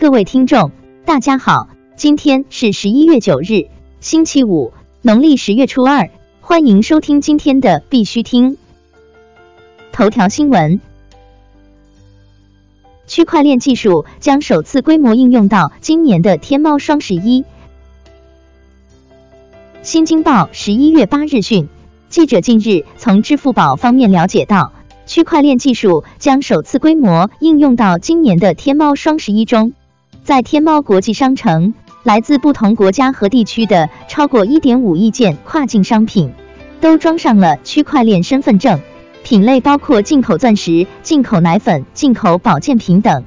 各位听众，大家好，今天是十一月九日，星期五，农历十月初二，欢迎收听今天的必须听头条新闻。区块链技术将首次规模应用到今年的天猫双十一。新京报十一月八日讯，记者近日从支付宝方面了解到，区块链技术将首次规模应用到今年的天猫双十一中。在天猫国际商城，来自不同国家和地区的超过一点五亿件跨境商品，都装上了区块链身份证。品类包括进口钻石、进口奶粉、进口保健品等。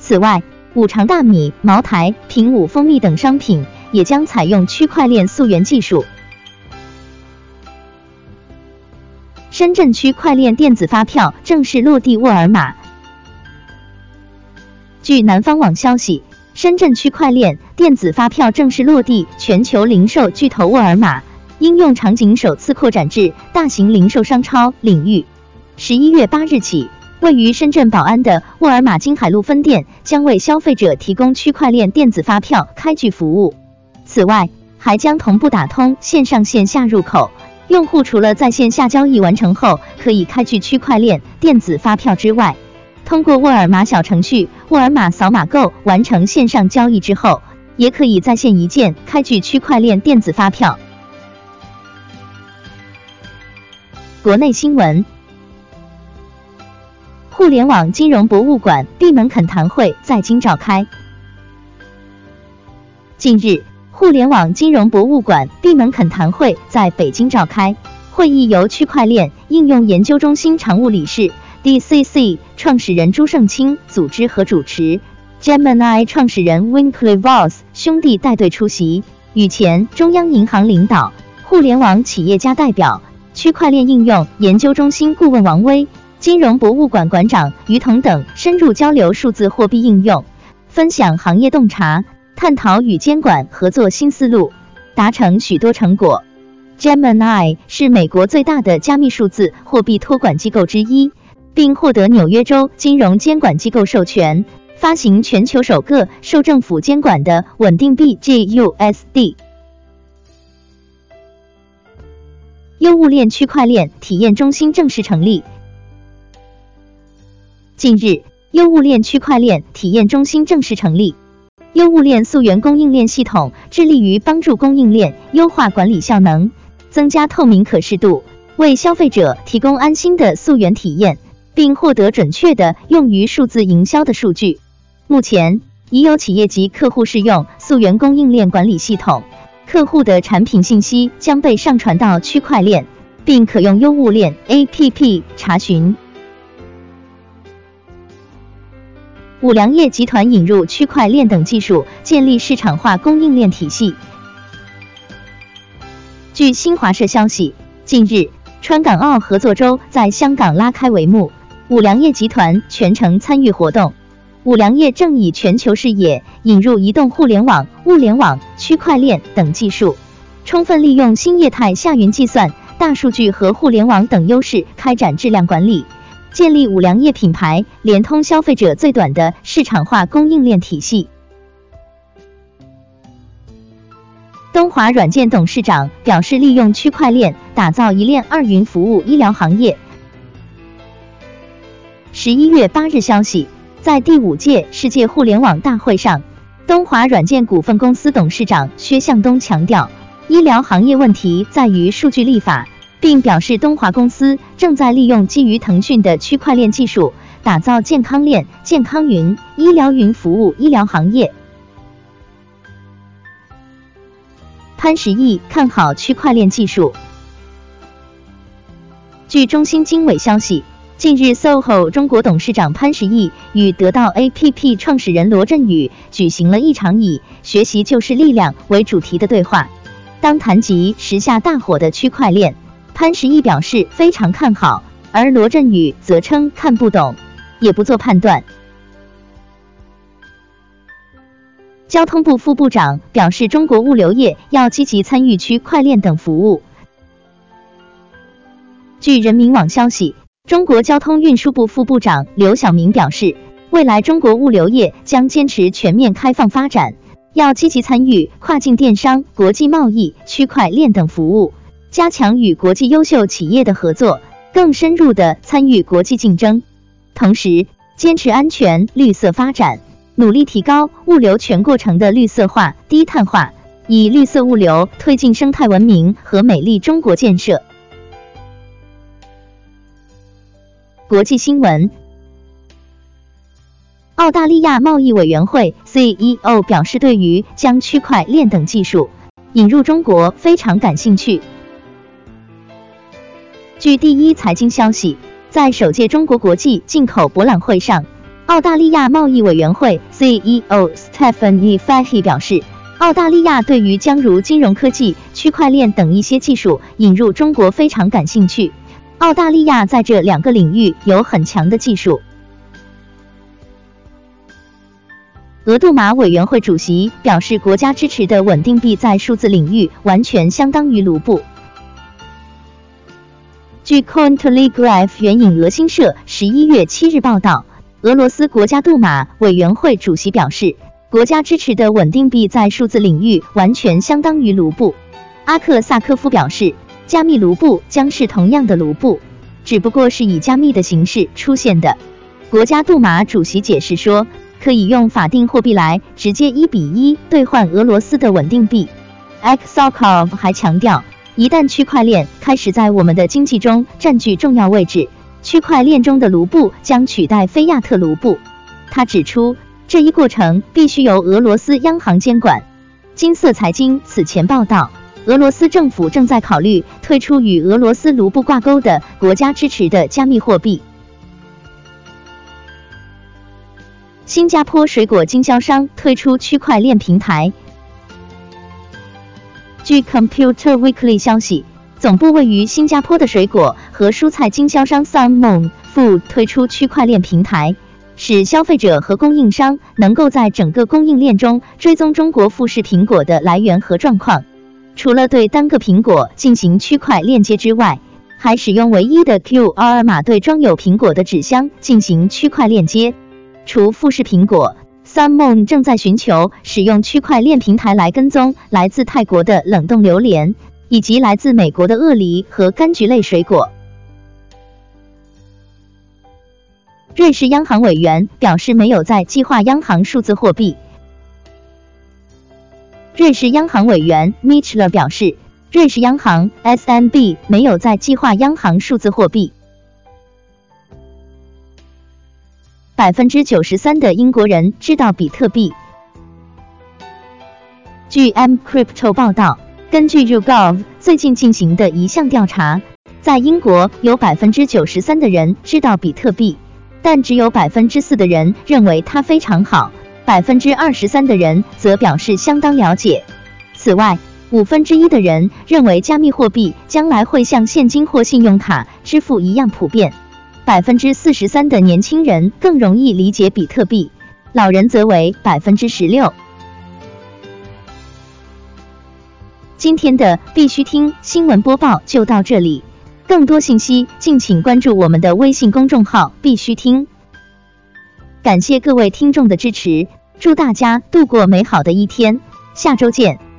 此外，五常大米、茅台、平武蜂蜜等商品也将采用区块链溯源技术。深圳区块链电子发票正式落地沃尔玛。据南方网消息，深圳区块链电子发票正式落地全球零售巨头沃尔玛，应用场景首次扩展至大型零售商超领域。十一月八日起，位于深圳宝安的沃尔玛金海路分店将为消费者提供区块链电子发票开具服务。此外，还将同步打通线上线下入口，用户除了在线下交易完成后可以开具区块链电子发票之外，通过沃尔玛小程序沃尔玛扫码购完成线上交易之后，也可以在线一键开具区块链电子发票。国内新闻。互联网金融博物馆闭门恳谈会在京召开。近日，互联网金融博物馆闭门恳谈会在北京召开，会议由区块链应用研究中心常务理事、DCC 创始人朱胜清组织和主持，Gemini 创始人 Winklevoss 兄弟带队出席，与前中央银行领导、互联网企业家代表、区块链应用研究中心顾问王威。金融博物馆馆长于彤等深入交流数字货币应用，分享行业洞察，探讨与监管合作新思路，达成许多成果。Gemini 是美国最大的加密数字货币托管机构之一，并获得纽约州金融监管机构授权，发行全球首个受政府监管的稳定币 GUSD。优物链区块链体验中心正式成立。近日，优物链区块链体验中心正式成立。优物链溯源供应链系统致力于帮助供应链优化管理效能，增加透明可视度，为消费者提供安心的溯源体验，并获得准确的用于数字营销的数据。目前，已有企业及客户试用溯源供应链管理系统，客户的产品信息将被上传到区块链，并可用优物链 APP 查询。五粮液集团引入区块链等技术，建立市场化供应链体系。据新华社消息，近日川港澳合作周在香港拉开帷幕，五粮液集团全程参与活动。五粮液正以全球视野，引入移动互联网、物联网、区块链等技术，充分利用新业态下云计算、大数据和互联网等优势，开展质量管理。建立五粮液品牌联通消费者最短的市场化供应链体系。东华软件董事长表示，利用区块链打造一链二云服务医疗行业。十一月八日消息，在第五届世界互联网大会上，东华软件股份公司董事长薛向东强调，医疗行业问题在于数据立法。并表示，东华公司正在利用基于腾讯的区块链技术，打造健康链、健康云、医疗云服务医疗行业。潘石屹看好区块链技术。据中新经纬消息，近日，SOHO 中国董事长潘石屹与得到 APP 创始人罗振宇举行了一场以“学习就是力量”为主题的对话。当谈及时下大火的区块链。潘石屹表示非常看好，而罗振宇则称看不懂，也不做判断。交通部副部长表示，中国物流业要积极参与区块链等服务。据人民网消息，中国交通运输部副部长刘晓明表示，未来中国物流业将坚持全面开放发展，要积极参与跨境电商、国际贸易、区块链等服务，加强与国际优秀企业的合作，更深入的参与国际竞争。同时，坚持安全绿色发展，努力提高物流全过程的绿色化、低碳化，以绿色物流推进生态文明和美丽中国建设。国际新闻。澳大利亚贸易委员会 CEO 表示，对于将区块链等技术引入中国非常感兴趣。据第一财经消息，在首届中国国际进口博览会上，澳大利亚贸易委员会 CEO Stephanie Fahey 表示，澳大利亚对于将如金融科技、区块链等一些技术引入中国非常感兴趣。澳大利亚在这两个领域有很强的技术。俄杜马委员会主席表示，国家支持的稳定币在数字领域完全相当于卢布。据 Cointelegraph 援引俄新社十一月七日报道，俄罗斯国家杜马委员会主席表示，国家支持的稳定币在数字领域完全相当于卢布。阿克萨科夫表示，加密卢布将是同样的卢布，只不过是以加密的形式出现的。国家杜马主席解释说。可以用法定货币来直接一比一兑换俄罗斯的稳定币。Aksakov 还强调，一旦区块链开始在我们的经济中占据重要位置，区块链中的卢布将取代菲亚特卢布。他指出，这一过程必须由俄罗斯央行监管。金色财经此前报道，俄罗斯政府正在考虑推出与俄罗斯卢布挂钩的国家支持的加密货币。新加坡水果经销商推出区块链平台。据 Computer Weekly 消息，总部位于新加坡的水果和蔬菜经销商 Sunmon Food 推出区块链平台，使消费者和供应商能够在整个供应链中追踪中国富士苹果的来源和状况。除了对单个苹果进行区块链接之外，还使用唯一的 QR 码对装有苹果的纸箱进行区块链接。除富士苹果，Sunmon 正在寻求使用区块链平台来跟踪来自泰国的冷冻榴莲，以及来自美国的鳄梨和柑橘类水果。瑞士央行委员表示没有在计划央行数字货币。瑞士央行委员 Michler 表示，瑞士央行 SMB 没有在计划央行数字货币。百分之九十三的英国人知道比特币。据 M Crypto 报道，根据 YouGov 最近进行的一项调查，在英国有百分之九十三的人知道比特币，但只有百分之四的人认为它非常好，百分之二十三的人则表示相当了解。此外，五分之一的人认为加密货币将来会像现金或信用卡支付一样普遍。百分之四十三的年轻人更容易理解比特币，老人则为百分之十六。今天的必须听新闻播报就到这里，更多信息敬请关注我们的微信公众号“必须听”。感谢各位听众的支持，祝大家度过美好的一天，下周见。